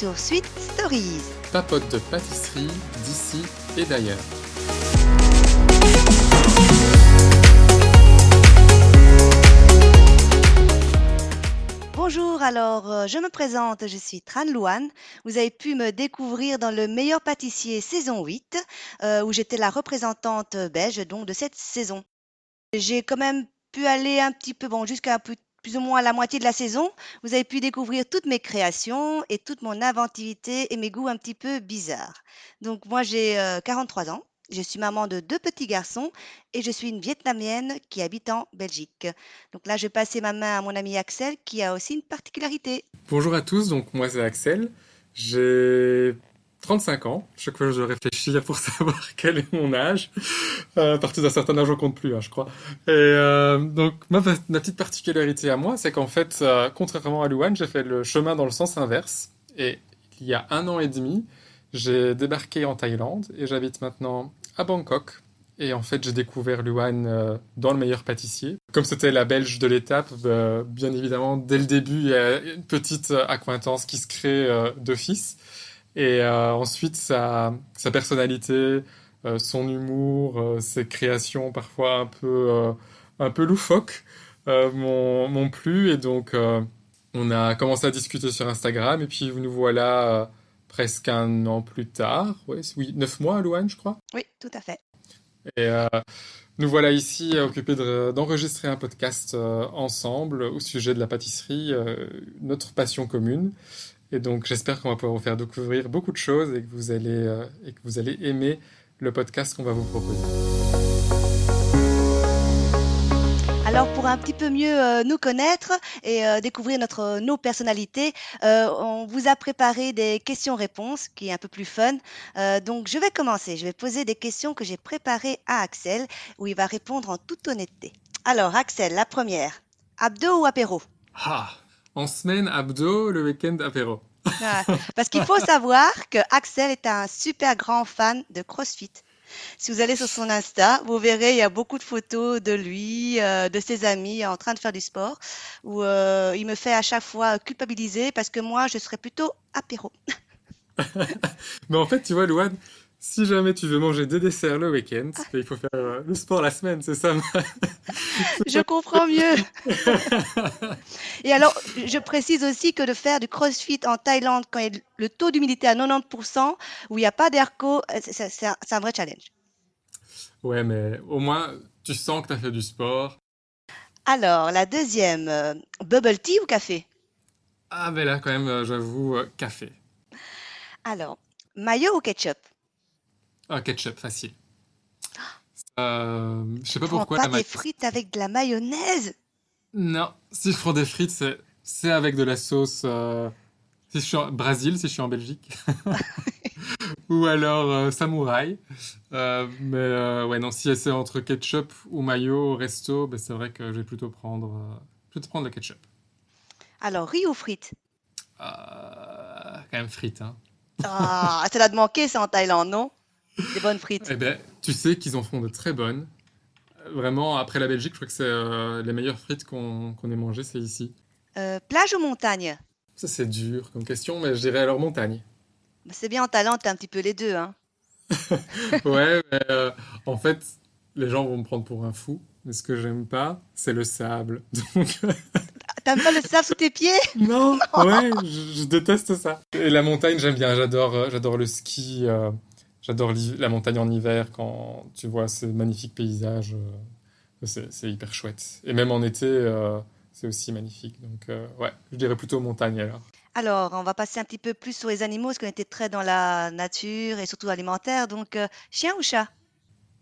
Sur Sweet Stories. Papote de pâtisserie d'ici et d'ailleurs. Bonjour, alors euh, je me présente, je suis Tran Louane. Vous avez pu me découvrir dans le meilleur pâtissier saison 8, euh, où j'étais la représentante belge donc de cette saison. J'ai quand même pu aller un petit peu, bon, jusqu'à plus, plus ou moins la moitié de la saison. Vous avez pu découvrir toutes mes créations et toute mon inventivité et mes goûts un petit peu bizarres. Donc moi j'ai euh, 43 ans. Je suis maman de deux petits garçons et je suis une Vietnamienne qui habite en Belgique. Donc là, je vais passer ma main à mon ami Axel qui a aussi une particularité. Bonjour à tous, donc moi c'est Axel. J'ai 35 ans. Chaque fois je dois réfléchir pour savoir quel est mon âge. Euh, à partir d'un certain âge on compte plus, hein, je crois. Et euh, donc ma, petite particularité à moi, c'est qu'en fait, euh, contrairement à Luan, j'ai fait le chemin dans le sens inverse. Et il y a un an et demi, j'ai débarqué en Thaïlande et j'habite maintenant à Bangkok. Et en fait, j'ai découvert Luan euh, dans le meilleur pâtissier. Comme c'était la belge de l'étape, euh, bien évidemment, dès le début, il y a une petite euh, acquaintance qui se crée d'office. Et euh, ensuite, sa, sa personnalité, euh, son humour, euh, ses créations parfois un peu, un peu loufoques m'ont plu. Et donc, on a commencé à discuter sur Instagram. Et puis, nous voilà presque un an plus tard. Ouais, oui, neuf mois, Luan, je crois. Oui, tout à fait. Et nous voilà ici occupés de- d'enregistrer un podcast euh, ensemble au sujet de la pâtisserie, euh, notre passion commune. Et donc j'espère qu'on va pouvoir vous faire découvrir beaucoup de choses et que vous allez, euh, et que vous allez aimer le podcast qu'on va vous proposer. Alors pour un petit peu mieux euh, nous connaître et euh, découvrir notre, nos personnalités, euh, on vous a préparé des questions-réponses qui est un peu plus fun. Euh, donc je vais commencer. Je vais poser des questions que j'ai préparées à Axel où il va répondre en toute honnêteté. Alors Axel, la première. Abdo ou apéro? Ah, en semaine abdo, le week-end apéro. Parce qu'il faut savoir que Axel est un super grand fan de CrossFit. Si vous allez sur son Insta, vous verrez, il y a beaucoup de photos de lui, euh, de ses amis en train de faire du sport, où euh, il me fait à chaque fois culpabiliser parce que moi, je serais plutôt apéro. Mais en fait, tu vois, Louane, si jamais tu veux manger des desserts le week-end, il faut faire euh, le sport la semaine, c'est ça? Je comprends mieux. Et alors, je précise aussi que de faire du CrossFit en Thaïlande quand il y a le taux d'humidité à 90%, où il n'y a pas d'airco, euh, c'est un, un vrai challenge. Ouais, mais au moins, tu sens que tu as fait du sport. Alors, la deuxième, euh, bubble tea ou café? Ah, mais là, quand même, euh, j'avoue, café. Alors, mayo ou ketchup? Ah, ketchup, facile. Euh, je sais pas pourquoi pas la des frites avec de la mayonnaise? Non, si je prends des frites, c'est c'est avec de la sauce. euh, Si je suis en Brésil, si je suis en Belgique. Ou alors euh, samouraï. Euh, mais ouais, non, si c'est entre ketchup ou mayo au resto, ben, c'est vrai que je vais plutôt prendre, plutôt prendre le ketchup. Alors, riz ou frites? Quand même frites, hein. Ah, ça l'a manquer ça en Thaïlande, non? Des bonnes frites. Eh ben, tu sais qu'ils en font de très bonnes. Euh, Vraiment, après la Belgique, je crois que c'est euh, les meilleures frites qu'on ait mangées, c'est ici. Euh, plage ou montagne? Ça, c'est dur comme question, mais je dirais alors montagne. Bah, C'est bien en Thaïlande, t'as un petit peu les deux, hein. Ouais, mais euh, en fait, les gens vont me prendre pour un fou. Mais ce que j'aime pas, c'est le sable. Donc, T'aimes pas le sable sous tes pieds? non, ouais, je, je déteste ça. Et la montagne, j'aime bien. J'adore, j'adore le ski. euh, j'adore la montagne en hiver quand tu vois ces magnifiques paysages. euh, c'est, hyper chouette. Et même en été, euh, c'est aussi magnifique. Donc, euh, ouais, je dirais plutôt montagne alors. Alors, on va passer un petit peu plus sur les animaux, parce qu'on était très dans la nature et surtout alimentaire. Donc, chien ou chat?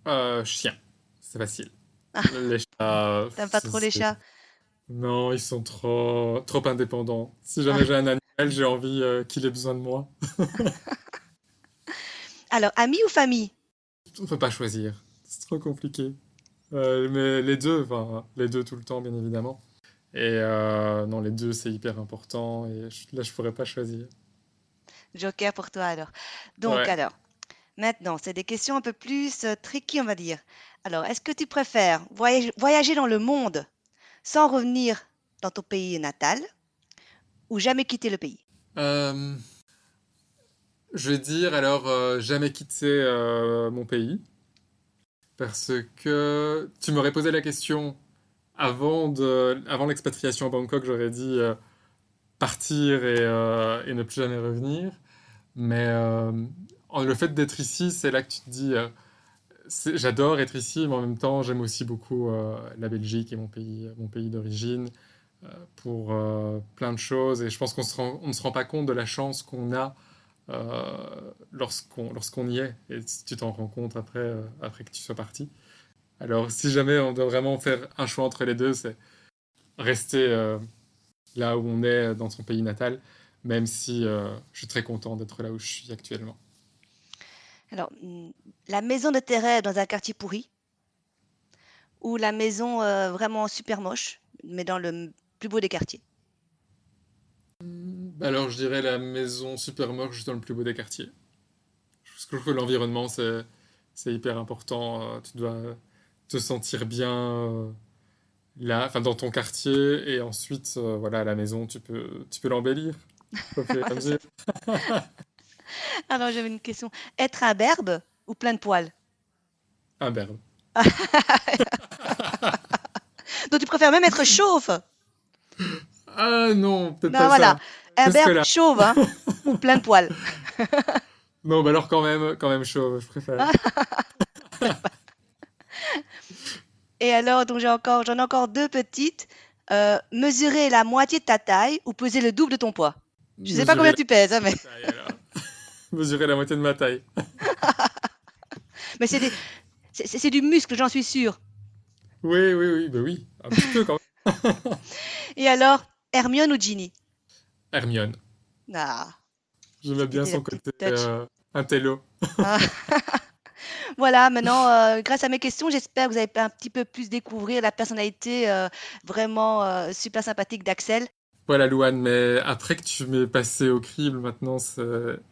Euh, chien, c'est facile. Ah. Les chats. T'aimes pas trop les chats? Non, ils sont trop, trop indépendants. Si jamais Ah. j'ai un animal, j'ai envie euh, qu'il ait besoin de moi. Alors, amis ou famille? On peut pas choisir. C'est trop compliqué. Euh, mais les deux, enfin, les deux tout le temps, bien évidemment. Et euh, non, les deux, c'est hyper important. Et je- là, je pourrais pas choisir. Joker pour toi alors. Donc, Ouais. alors, maintenant, c'est des questions un peu plus euh, tricky, on va dire. Alors, est-ce que tu préfères voyager, voyager dans le monde sans revenir dans ton pays natal ou jamais quitter le pays? Je vais dire alors euh, jamais quitter euh, mon pays parce que tu m'aurais posé la question avant de, avant l'expatriation à Bangkok, j'aurais dit euh, partir et, et ne plus jamais revenir. Mais le fait d'être ici, c'est là que tu te dis, j'adore être ici, mais en même temps, j'aime aussi beaucoup la Belgique et mon pays, mon pays d'origine pour plein de choses. Et je pense qu'on ne se rend pas compte de la chance qu'on a euh, lorsqu'on y est. Et si tu t'en rends compte après, euh, après que tu sois parti. Alors, si jamais on doit vraiment faire un choix entre les deux, c'est rester euh, là où on est dans son pays natal, même si je suis très content d'être là où je suis actuellement. Alors, mm, la maison de tes dans un quartier pourri ou la maison vraiment super moche, mais dans le plus beau des quartiers. Alors, je dirais la maison super moche juste dans le plus beau des quartiers. Je trouve que l'environnement, c'est, c'est hyper important. Euh, Tu dois te sentir bien euh, là, enfin dans ton quartier, et ensuite, euh, voilà, à la maison, tu peux, tu peux l'embellir. Alors, j'avais une question. Être un berbe ou plein de poils? Un berbe. Donc, tu préfères même être chauve? Ah non, peut-être pas voilà. ça. Jusque-là. chauve, hein, ou plein de poils. Non, bah alors quand même, quand même chaud, je préfère. Et alors, donc j'ai encore, j'en ai encore deux petites. Euh, mesurer la moitié de ta taille ou peser le double de ton poids. Je sais pas Mesurer combien tu pèses, hein, mais, taille. Mesurer la moitié de ma taille. mais c'est des- du muscle, j'en suis sûre. Oui, oui, oui, bah oui, un petit peu quand même. Et alors, Hermione ou Ginny? Hermione. Ah, J'aimais bien son côté euh, intello. Ah. Voilà, maintenant, euh, grâce à mes questions, j'espère que vous avez un petit peu plus découvrir la personnalité euh, vraiment euh, super sympathique d'Axel. Voilà, Louane, mais après que tu m'aies passé au crible, maintenant c'est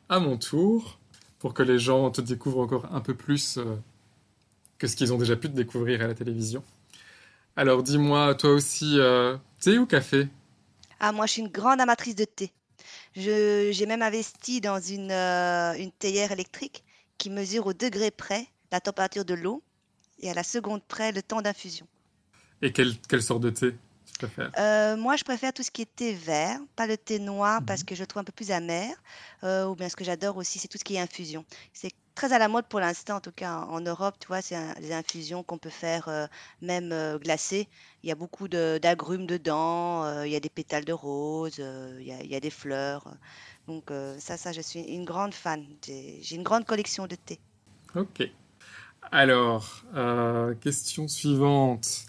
à mon tour pour que les gens te découvrent encore un peu plus que ce qu'ils ont déjà pu te découvrir à la télévision. Alors dis-moi, toi aussi, thé ou café? Ah, moi, je suis une grande amatrice de thé. Je, j'ai même investi dans une, euh, une théière électrique qui mesure au degré près la température de l'eau et à la seconde près le temps d'infusion. Et quelle, quelle sorte de thé tu préfères? Euh, moi, je préfère tout ce qui est thé vert, pas le thé noir parce Mhm. que je le trouve un peu plus amer. Euh, ou bien ce que j'adore aussi, c'est tout ce qui est infusion. C'est très à la mode pour l'instant, en tout cas en Europe, tu vois, c'est un- des infusions qu'on peut faire euh, même euh, glacées. Il y a beaucoup de- d'agrumes dedans, euh, il y a des pétales de rose, euh, il y a, il y a des fleurs. Donc euh, ça, ça, je suis une grande fan. J'ai j'ai une grande collection de thé. Ok. Alors, euh, question suivante.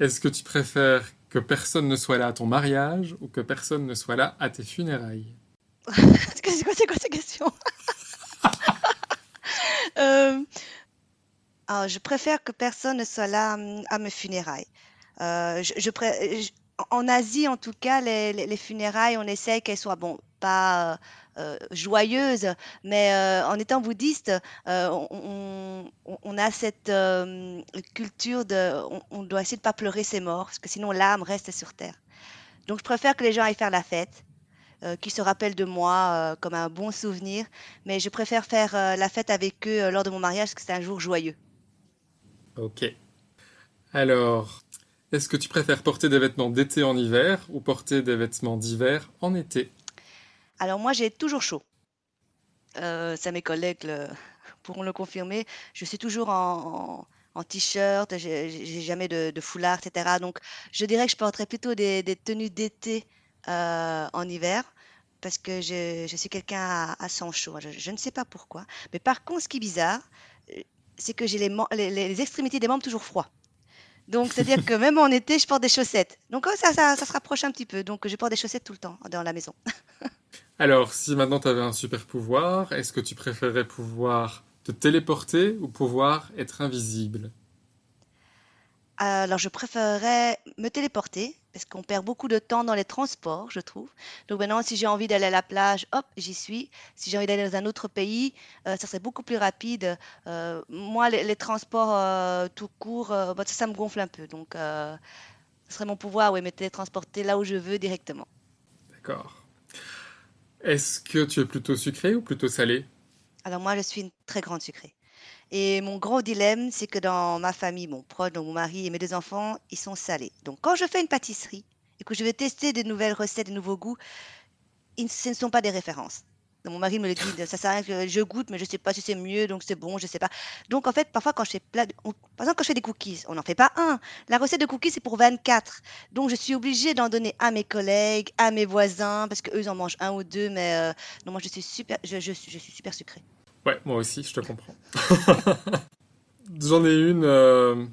Est-ce que tu préfères que personne ne soit là à ton mariage ou que personne ne soit là à tes funérailles? C'est quoi, c'est quoi, c'est quoi ces questions? Euh, alors, je préfère que personne ne soit là hum, à mes funérailles. Euh, en Asie, en tout cas, les, les- les funérailles, on essaye qu'elles soient, bon, pas euh, joyeuses, mais en étant bouddhiste, on, a cette culture de, on, on doit essayer de pas pleurer ses morts, parce que sinon l'âme reste sur terre. Donc, je préfère que les gens aillent faire la fête, euh, qu'ils se rappellent de moi euh, comme un bon souvenir, mais je préfère faire euh, la fête avec eux lors de mon mariage, parce que c'est un jour joyeux. Ok. Alors, est-ce que tu préfères porter des vêtements d'été en hiver ou porter des vêtements d'hiver en été? Alors moi, j'ai toujours chaud. Ça, mes collègues le- pourront le confirmer. Je suis toujours en, en- en t-shirt, j'ai j'ai jamais de, de foulard, etc. Donc, je dirais que je porterais plutôt des, des tenues d'été euh, en hiver, parce que je, je suis quelqu'un à, à sang chaud. Je, je ne sais pas pourquoi. Mais par contre, ce qui est bizarre, euh, c'est que j'ai les, mem- les, les- les extrémités des membres toujours froids. Donc, c'est-à-dire que même en été, je porte des chaussettes. Donc, oh, ça, ça, ça se rapproche un petit peu. Donc, je porte des chaussettes tout le temps dans la maison. Alors, si maintenant tu avais un super pouvoir, est-ce que tu préférerais pouvoir te téléporter ou pouvoir être invisible? Alors, je préférerais me téléporter parce qu'on perd beaucoup de temps dans les transports, je trouve. Donc maintenant, si j'ai envie d'aller à la plage, hop, j'y suis. Si j'ai envie d'aller dans un autre pays, euh, ça serait beaucoup plus rapide. Euh, moi, les, les transports euh, tout court, bah, ça, ça me gonfle un peu. Donc, ce serait mon pouvoir, oui, me télétransporter là où je veux directement. D'accord. Est-ce que tu es plutôt sucré ou plutôt salé? Alors moi, je suis une très grande sucrée. Et mon gros dilemme, c'est que dans ma famille, mon proche, donc mon mari et mes deux enfants, ils sont salés. Donc quand je fais une pâtisserie et que je vais tester de nouvelles recettes, de nouveaux goûts, ils- ce ne sont pas des références. Donc, mon mari me le dit, ça sert à rien que je goûte, mais je sais pas si c'est mieux, donc c'est bon, je sais pas. Donc en fait, parfois quand je fais plat, de- on- par exemple quand je fais des cookies, on n'en fait pas un. La recette de cookies c'est pour 24. Donc je suis obligée d'en donner à mes collègues, à mes voisins, parce qu'eux ils en mangent un ou deux, mais euh, non moi je suis super, je, je suis je suis super sucrée. Ouais, moi aussi, je te comprends. J'en ai une euh,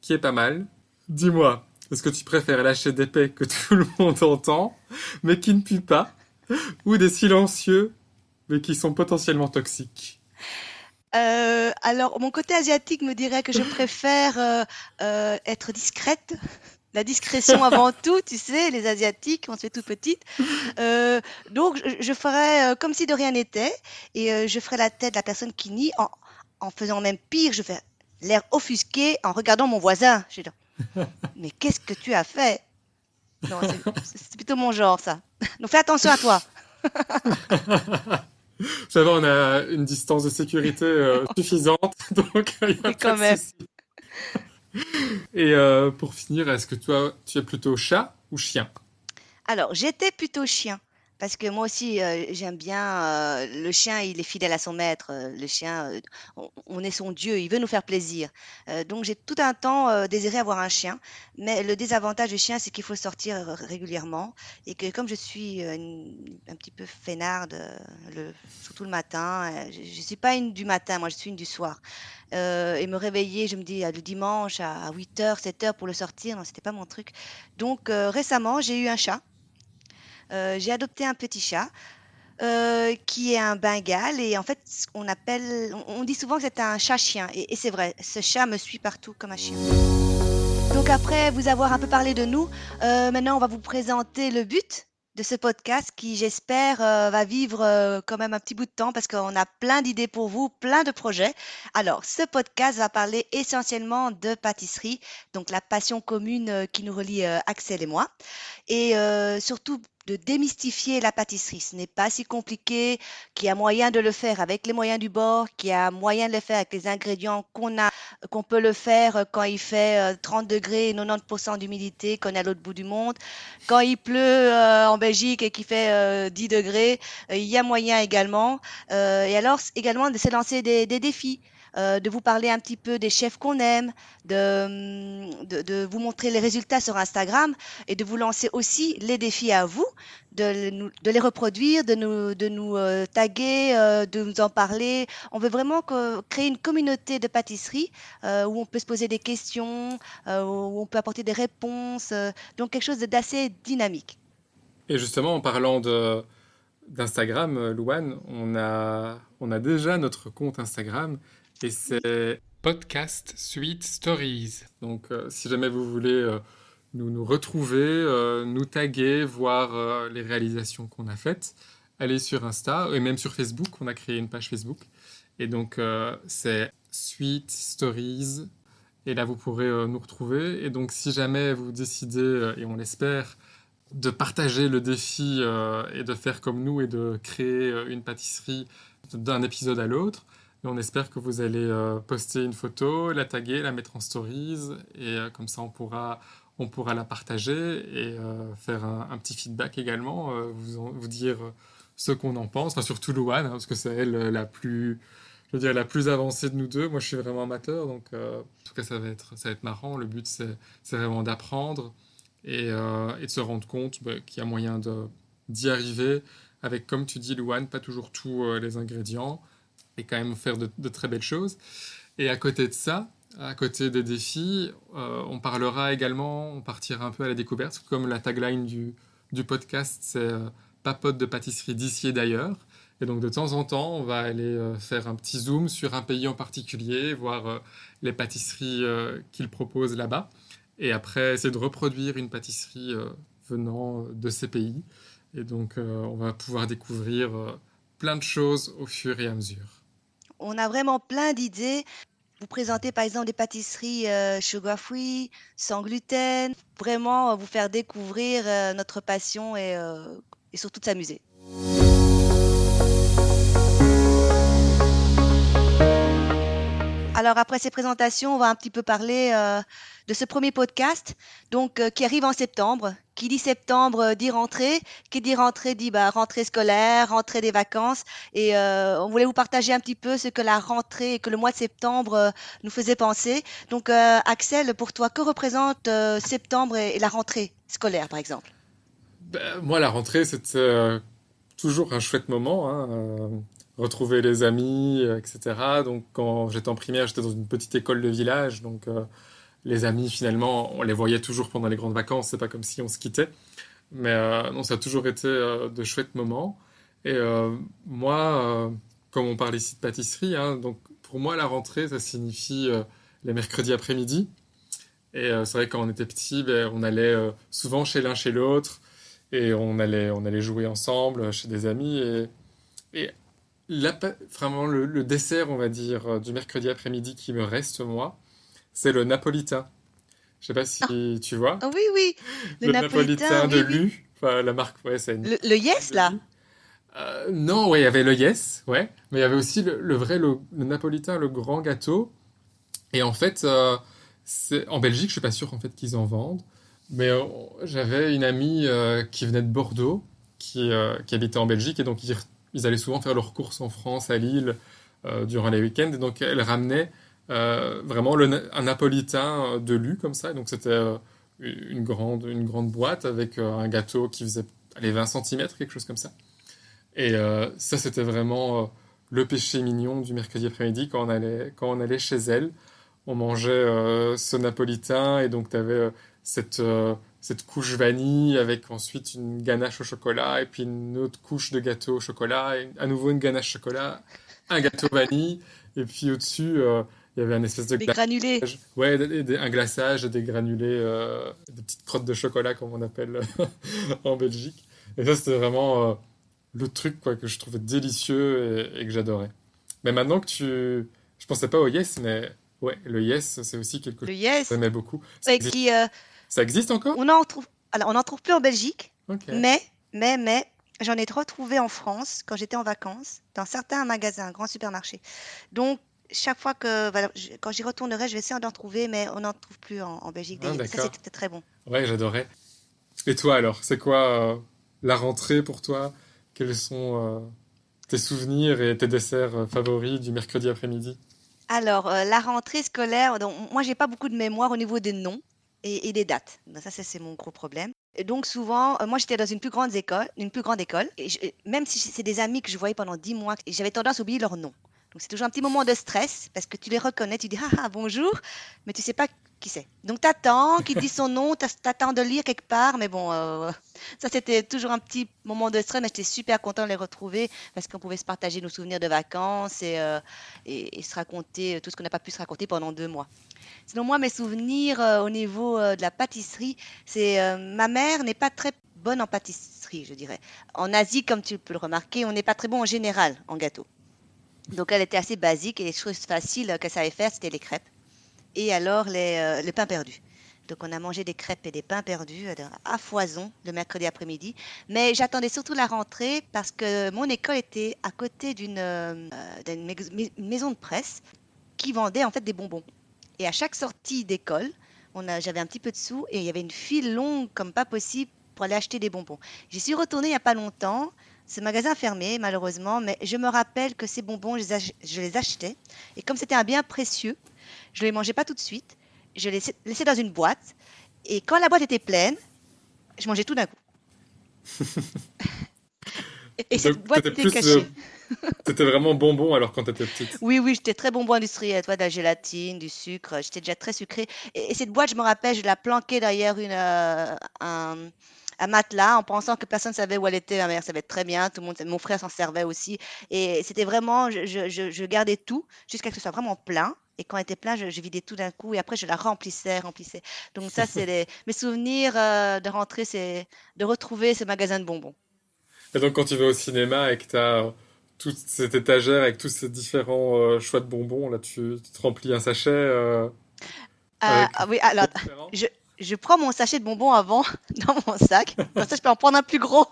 qui est pas mal. Dis-moi, est-ce que tu préfères lâcher des pecs que tout le monde entend, mais qui ne puent pas, ou des silencieux, mais qui sont potentiellement toxiques? Euh, alors, mon côté asiatique me dirait que je préfère euh, être discrète. La discrétion avant tout, tu sais, les Asiatiques, on se fait toute petite. Euh, donc, je, je ferais euh, comme si de rien n'était et euh, je ferais la tête de la personne qui nie en, en faisant même pire. Je fais l'air offusqué en regardant mon voisin. Je dis, mais qu'est-ce que tu as fait? Non, c'est plutôt mon genre, ça. Donc, fais attention à toi. Ça va, on a une distance de sécurité euh, suffisante, donc il n'y a Oui, pas quand de même. Et euh, pour finir, est-ce que toi, tu es plutôt chat ou chien? Alors, j'étais plutôt chien. Parce que moi aussi, j'aime bien. le chien, il est fidèle à son maître. le chien, on, est son Dieu. Il veut nous faire plaisir. Donc, j'ai tout un temps désiré avoir un chien. Mais le désavantage du chien, c'est qu'il faut sortir régulièrement. Et que comme je suis un petit peu fainéarde, euh, le, surtout le matin, je ne suis pas une du matin, moi, je suis une du soir. Et me réveiller, je me dis, euh, le dimanche à 8h, 7h pour le sortir, non, c'était pas mon truc. Donc, récemment, j'ai eu un chat. Euh, j'ai adopté un petit chat euh, qui est un Bengale et en fait qu'on appelle, on on dit souvent que c'est un chat-chien et, c'est vrai, ce chat me suit partout comme un chien. Donc après vous avoir un peu parlé de nous, euh, maintenant on va vous présenter le but de ce podcast qui j'espère va vivre quand même un petit bout de temps parce qu'on a plein d'idées pour vous, plein de projets. Alors ce podcast va parler essentiellement de pâtisserie, donc la passion commune qui nous relie Axel et moi et surtout de démystifier la pâtisserie. Ce n'est pas si compliqué, qu'il y a moyen de le faire avec les moyens du bord, qu'il y a moyen de le faire avec les ingrédients qu'on a, qu'on peut le faire euh, quand il fait euh, 30 degrés et 90% d'humidité, qu'on est à l'autre bout du monde. Quand il pleut euh, en Belgique et qu'il fait euh, 10 degrés, euh, il y a moyen également. Euh, et alors également de se lancer des, des défis. Euh, de vous parler un petit peu des chefs qu'on aime, de, hum, de, de vous montrer les résultats sur Instagram et de vous lancer aussi les défis à vous, de, de les reproduire, de nous, de nous euh, taguer, euh, de nous en parler. On veut vraiment créer une communauté de pâtisserie où on peut se poser des questions, où on peut apporter des réponses, donc quelque chose d'assez dynamique. Et justement, en parlant de d'Instagram, Louane, on a, on a déjà notre compte Instagram et c'est Podcast Sweet Stories. Donc, euh, si jamais vous voulez euh, nous, retrouver, euh, nous taguer, voir les réalisations qu'on a faites, allez sur Insta et même sur Facebook. On a créé une page Facebook. Et donc, c'est Sweet Stories. Et là, vous pourrez nous retrouver. Et donc, si jamais vous décidez, et on l'espère, de partager le défi et de faire comme nous et de créer une pâtisserie d'un épisode à l'autre. On espère que vous allez euh, poster une photo, la taguer, la mettre en stories et euh, comme ça on pourra, on pourra la partager et euh, faire un, petit feedback également, vous, vous dire ce qu'on en pense, enfin surtout Louane, hein, parce que c'est elle la plus, je veux dire, la plus avancée de nous deux. Moi je suis vraiment amateur, donc en tout cas ça va être, ça va être marrant. Le but c'est vraiment d'apprendre et, de se rendre compte bah, qu'il y a moyen d'y arriver avec, comme tu dis, Louane, pas toujours tous les ingrédients et quand même faire de, très belles choses. Et à côté de ça, à côté des défis, euh, on parlera également, on partira un peu à la découverte, comme la tagline du, podcast, c'est euh, papote de pâtisserie d'ici et d'ailleurs. Et donc de temps en temps, on va aller euh, faire un petit zoom sur un pays en particulier, voir les pâtisseries qu'ils proposent là-bas et après essayer de reproduire une pâtisserie venant de ces pays. Et donc on va pouvoir découvrir plein de choses au fur et à mesure. On a vraiment plein d'idées. Vous présenter par exemple des pâtisseries euh, sugar free, sans gluten, vraiment euh, vous faire découvrir euh, notre passion et, euh, et surtout de s'amuser. Alors après ces présentations, on va un petit peu parler euh, de ce premier podcast, donc euh, qui arrive en septembre. Qui dit septembre euh, dit rentrée, qui dit rentrée dit bah, rentrée scolaire, rentrée des vacances. Et on voulait vous partager un petit peu ce que la rentrée et que le mois de septembre nous faisait penser. Donc Axel, pour toi, que représente septembre et, la rentrée scolaire, par exemple? Ben, Moi, la rentrée, c'était toujours un chouette moment. Hein, retrouver les amis, euh, etc. Donc quand j'étais en primaire, j'étais dans une petite école de village, donc euh, les amis finalement, on les voyait toujours pendant les grandes vacances, c'est pas comme si on se quittait. Mais euh, non, ça a toujours été de chouettes moments. Et moi, comme on parle ici de pâtisserie, hein, donc pour moi la rentrée, ça signifie les mercredis après-midi. Et c'est vrai quand on était petit, ben, on allait souvent chez l'un chez l'autre et on allait, on allait jouer ensemble chez des amis. Et, et vraiment le, dessert, on va dire, euh, du mercredi après-midi qui me reste, moi, c'est le napolitain. Je sais pas si ah. tu vois. Oh, oui, oui. Le, napolitain, de Lu. Enfin, la marque, ouais, c'est le, Yes, là euh, Non, ouais, il y avait le Yes, ouais. Mais il y avait aussi le, vrai, le, napolitain, le grand gâteau. Et en fait, euh, en Belgique, je suis pas sûr en fait qu'ils en vendent. Mais j'avais une amie qui venait de Bordeaux, qui, qui habitait en Belgique, et donc ils ils allaient souvent faire leurs courses en France, à Lille, euh, durant les week-ends. Et donc, elle ramenait euh, vraiment un napolitain de lu comme ça. donc, c'était euh, une, grande, une grande boîte avec un gâteau qui faisait allez, 20 cm, quelque chose comme ça. Et ça, c'était vraiment le péché mignon du mercredi après-midi quand, quand on allait chez elle. On mangeait ce napolitain et donc, tu avais cette cette couche vanille avec ensuite une ganache au chocolat et puis une autre couche de gâteau au chocolat et à nouveau une ganache chocolat, un gâteau vanille et puis au-dessus euh, il y avait un espèce de des granulés. Ouais, un glaçage, des granulés, euh, des petites crottes de chocolat comme on appelle en Belgique. Et ça c'était vraiment euh, le truc quoi que je trouvais délicieux et, que j'adorais. Mais maintenant que tu, je pensais pas au yes, mais ouais, le yes c'est aussi quelque chose yes. que j'aimais beaucoup. Ouais, qui ça existe encore? On en trouve. Alors, on n'en trouve plus en Belgique, mais, mais, mais, j'en ai retrouvé en France quand j'étais en vacances, dans certains magasins, grands supermarchés. Donc, chaque fois que, quand j'y retournerai, je vais essayer d'en trouver, mais on n'en trouve plus en, Belgique. Ah, ça, c'était très bon. Ouais, j'adorais. Et toi, alors, c'est quoi euh, la rentrée pour toi? Quels sont euh, tes souvenirs et tes desserts euh, favoris du mercredi après-midi? Alors, la rentrée scolaire, donc, moi, j'ai pas beaucoup de mémoire au niveau des noms et, des dates. ça, c'est mon gros problème. Et donc souvent, euh, moi j'étais dans une plus grande école, une plus grande école, et même si c'est des amis que je voyais pendant dix mois, j'avais tendance à oublier leur nom. C'est toujours un petit moment de stress parce que tu les reconnais, tu dis ah, ah bonjour, mais tu sais pas qui c'est. Donc tu attends qu'il dise son nom, tu attends de lire quelque part, mais bon, euh, ça c'était toujours un petit moment de stress, mais j'étais super content de les retrouver parce qu'on pouvait se partager nos souvenirs de vacances et, euh, se raconter tout ce qu'on n'a pas pu se raconter pendant deux mois. Sinon, moi, mes souvenirs euh, au niveau euh, de la pâtisserie, c'est euh, ma mère n'est pas très bonne en pâtisserie, je dirais. En Asie, comme tu peux le remarquer, on n'est pas très bon en général en gâteau. Donc, elle était assez basique et les choses faciles qu'elle savait faire, c'était les crêpes. Et alors, les, les pains perdus. Donc, on a mangé des crêpes et des pains perdus à foison le mercredi après-midi. Mais j'attendais surtout la rentrée parce que mon école était à côté d'une maison de presse qui vendait en fait des bonbons. Et à chaque sortie d'école, j'avais un petit peu de sous et il y avait une file longue comme pas possible pour aller acheter des bonbons. J'y suis retournée il n'y a pas longtemps. Ce magasin a fermé, malheureusement, mais je me rappelle que ces bonbons, je les, achetais. Et comme c'était un bien précieux, je ne les mangeais pas tout de suite. Je les laissais dans une boîte. Et quand la boîte était pleine, je mangeais tout d'un coup. et, cette boîte était cachée. T'étais vraiment bonbon alors quand t'étais petite. Oui, oui, j'étais très bonbon industriel, toi, de la gélatine, du sucre. J'étais déjà très sucré. Et, cette boîte, je me rappelle, je la planquais derrière une, euh, un, matelas en pensant que personne ne savait où elle était. Ma mère savait très bien, tout le monde, mon frère s'en servait aussi. Et c'était vraiment, je, je, je, gardais tout jusqu'à ce que ce soit vraiment plein. Et quand elle était plein, je, vidais tout d'un coup et après je la remplissais, remplissais. Donc ça, c'est mes souvenirs euh, de rentrer, c'est de retrouver ce magasin de bonbons. Et donc quand tu vas au cinéma et que tu as toute cette étagère avec tous ces différents euh, choix de bonbons. Là, tu, te remplis un sachet. Euh, ah, oui, alors, je, je, prends mon sachet de bonbons avant dans mon sac. Comme ça, je peux en prendre un plus gros.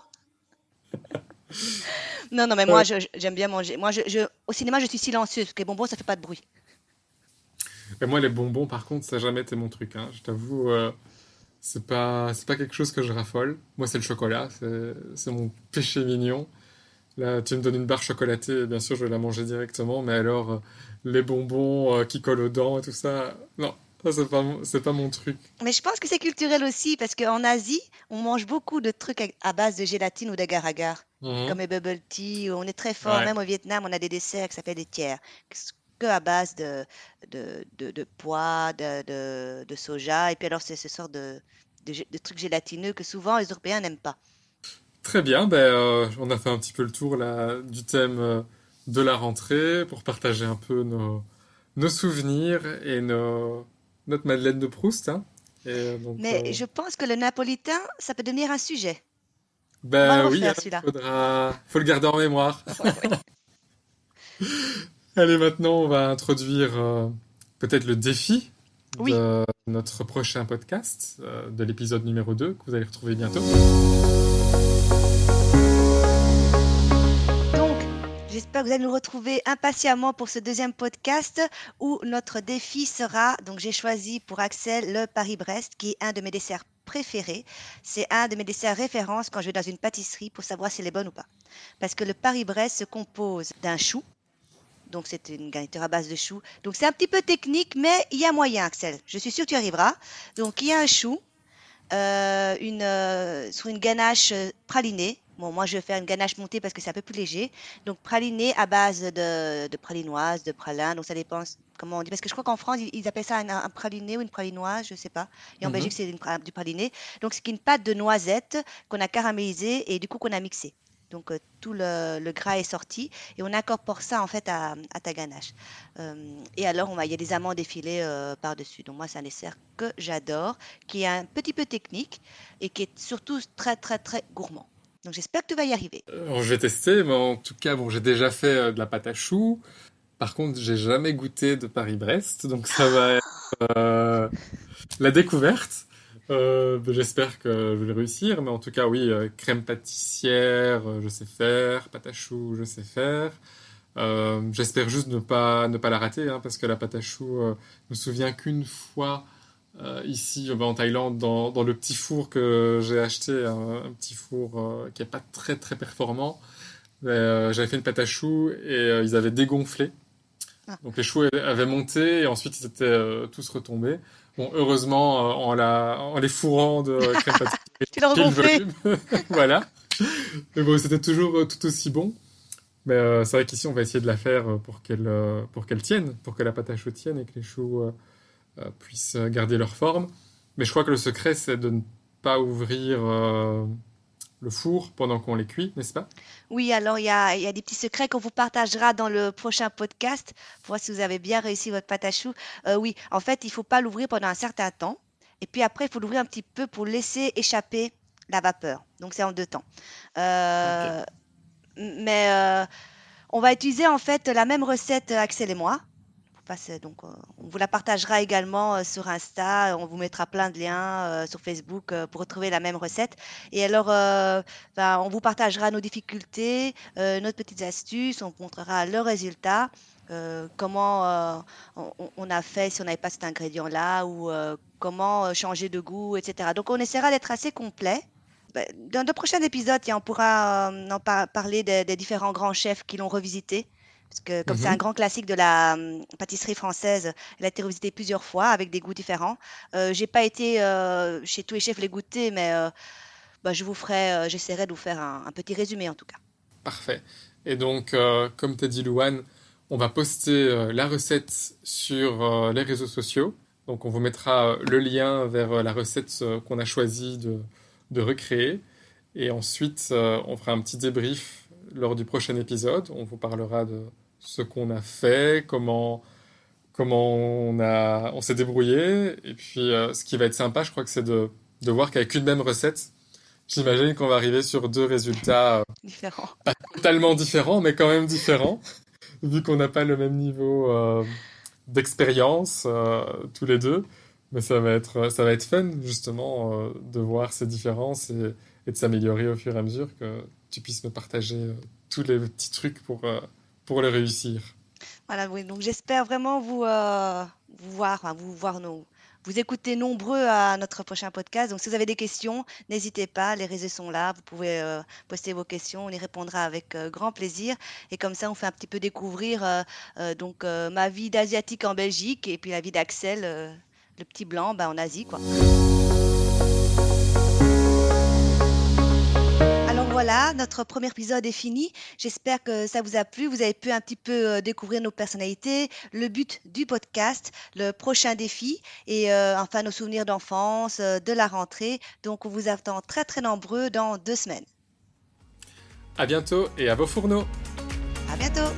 non, non, mais moi, j'aime bien manger. Moi, je, au cinéma, je suis silencieuse parce que les bonbons, ça fait pas de bruit. Et moi, les bonbons, par contre, ça n'a jamais été mon truc. Hein. Je t'avoue, euh, c'est pas, c'est pas quelque chose que je raffole. Moi, c'est le chocolat, c'est, c'est mon péché mignon. Là, tu me donnes une barre chocolatée, bien sûr, je vais la manger directement. Mais alors, euh, les bonbons euh, qui collent aux dents et tout ça, non, ça, c'est pas, mon- c'est pas mon truc. Mais je pense que c'est culturel aussi, parce qu'en Asie, on mange beaucoup de trucs à à base de gélatine ou d'agar-agar, Mhm. comme les bubble tea. On est très fort, Ouais. même au Vietnam, on a des desserts qui s'appellent des tiers, que à base de, de, de, de pois, de, de, de soja. Et puis alors, c'est ce sort de, de, trucs gélatineux que souvent les Européens n'aiment pas. Très bien, ben, euh, on a fait un petit peu le tour là, du thème euh, de la rentrée pour partager un peu nos, nos souvenirs et nos, notre Madeleine de Proust. hein. Et euh, donc, Mais euh, je pense que le napolitain, ça peut devenir un sujet. Ben oui, alors, celui-là. faudra, faut le garder en mémoire. Ouais, ouais. Allez, maintenant, on va introduire euh, peut-être le défi Oui. de notre prochain podcast, euh, de l'épisode numéro 2, que vous allez retrouver bientôt. Vous allez nous retrouver impatiemment pour ce deuxième podcast où notre défi sera, donc j'ai choisi pour Axel le Paris-Brest, qui est un de mes desserts préférés. C'est un de mes desserts référence quand je vais dans une pâtisserie pour savoir si elle est bonne ou pas. Parce que le Paris-Brest se compose d'un chou, donc c'est une garniture à base de chou. Donc c'est un petit peu technique, mais il y a moyen, Axel. Je suis sûre que tu arriveras. Donc il y a un chou, euh, euh, sur une ganache pralinée. Bon, moi, je vais faire une ganache montée parce que c'est un peu plus léger. Donc, praliné à base de, de pralinoise, de pralin. Donc, ça dépend comment on dit. Parce que je crois qu'en France, ils, ils appellent ça un, un praliné ou une pralinoise, je sais pas. Et en Mhm. Belgique, c'est du praliné. Donc, c'est une pâte de noisette qu'on a caramélisée et du coup qu'on a mixée. Donc, euh, tout le, le gras est sorti et on incorpore ça en fait à, à ta ganache. Euh, et alors, on va, il y a des amandes effilées euh, par-dessus. Donc, moi, c'est un dessert que j'adore, qui est un petit peu technique et qui est surtout très, très, très gourmand. Donc, j'espère que tu vas y arriver. Alors, je vais tester, mais en tout cas, bon, j'ai déjà fait euh, de la pâte à choux. Par contre, j'ai jamais goûté de Paris-Brest, donc ça va être euh, la découverte. Euh, ben, j'espère que je vais réussir, mais en tout cas, oui, crème pâtissière, je sais faire, pâte à choux, je sais faire. Euh, j'espère juste ne pas, ne pas la rater, hein, parce que la pâte à choux, je me souviens qu'une fois, euh, ici euh, ben, en Thaïlande, dans, dans le petit four que j'ai acheté, un, un petit four euh, qui est pas très très performant, euh, j'avais fait une pâte à choux et ils avaient dégonflé. Ah. Donc les choux avaient monté et ensuite ils étaient tous retombés. Bon, heureusement, en, la, en les fourrant de crème pâtissière, voilà. Mais bon, c'était toujours tout aussi bon. Mais euh, c'est vrai qu'ici, on va essayer de la faire pour qu'elle pour qu'elle tienne, pour que la pâte à choux tienne et que les choux euh, puissent euh, garder leur forme. Mais je crois que le secret, c'est de ne pas ouvrir euh, le four pendant qu'on les cuit, n'est-ce pas? Oui, alors il y a, il y a des petits secrets qu'on vous partagera dans le prochain podcast pour voir si vous avez bien réussi votre pâte à choux. Euh, oui, en fait, il ne faut pas l'ouvrir pendant un certain temps. Et puis après, il faut l'ouvrir un petit peu pour laisser échapper la vapeur. Donc c'est en deux temps. Mais euh, on va utiliser en fait la même recette, Axel et moi. Donc, euh, on vous la partagera également euh, sur Insta. On vous mettra plein de liens euh, sur Facebook euh, pour retrouver la même recette. Et alors, euh, ben, on vous partagera nos difficultés, euh, nos petites astuces. On vous montrera le résultat. euh, comment euh, on, a fait si on n'avait pas cet ingrédient-là ou euh, comment euh, changer de goût, etc. Donc, on essaiera d'être assez complet. Ben, Dans de prochains épisodes, tiens, on pourra euh, en par- parler des différents grands chefs qui l'ont revisité. Parce que comme c'est un Mhm. grand classique de la hum, pâtisserie française, elle a été revisitée plusieurs fois avec des goûts différents. Euh, j'ai pas été euh, chez tous les chefs les goûter, mais euh, bah, je vous ferai, euh, j'essaierai de vous faire un, un petit résumé en tout cas. Parfait. Et donc, comme t'as dit, Louane, on va poster la recette sur les réseaux sociaux. Donc, on vous mettra le lien vers la recette qu'on a choisi de, de recréer. Et ensuite, on fera un petit débrief lors du prochain épisode. On vous parlera de ce qu'on a fait, comment, comment on a, on s'est débrouillé. Et puis, euh, ce qui va être sympa, je crois que c'est de, de voir qu'avec une même recette, j'imagine qu'on va arriver sur deux résultats euh, Différent. totalement différents, mais quand même différents, vu qu'on n'a pas le même niveau euh, d'expérience tous les deux. Mais ça va être, ça va être fun, justement, de voir ces différences et, et de s'améliorer au fur et à mesure, que tu puisses me partager euh, tous les petits trucs pour, euh, pour les réussir. Voilà, oui. Donc j'espère vraiment vous, euh, voir, enfin, vous voir nos, vous écoutez nombreux à notre prochain podcast. Donc, si vous avez des questions, n'hésitez pas. Les réseaux sont là. Vous pouvez euh, poster vos questions. On y répondra avec euh, grand plaisir. Et comme ça, on fait un petit peu découvrir euh, donc ma vie d'asiatique en Belgique et puis la vie d'Axel, le petit blanc, ben, en Asie, quoi. Voilà, notre premier épisode est fini. J'espère que ça vous a plu. Vous avez pu un petit peu euh, découvrir nos personnalités, le but du podcast, le prochain défi et euh, enfin nos souvenirs d'enfance, euh, de la rentrée. Donc on vous attend très très nombreux dans deux semaines. À bientôt et à vos fourneaux. À bientôt.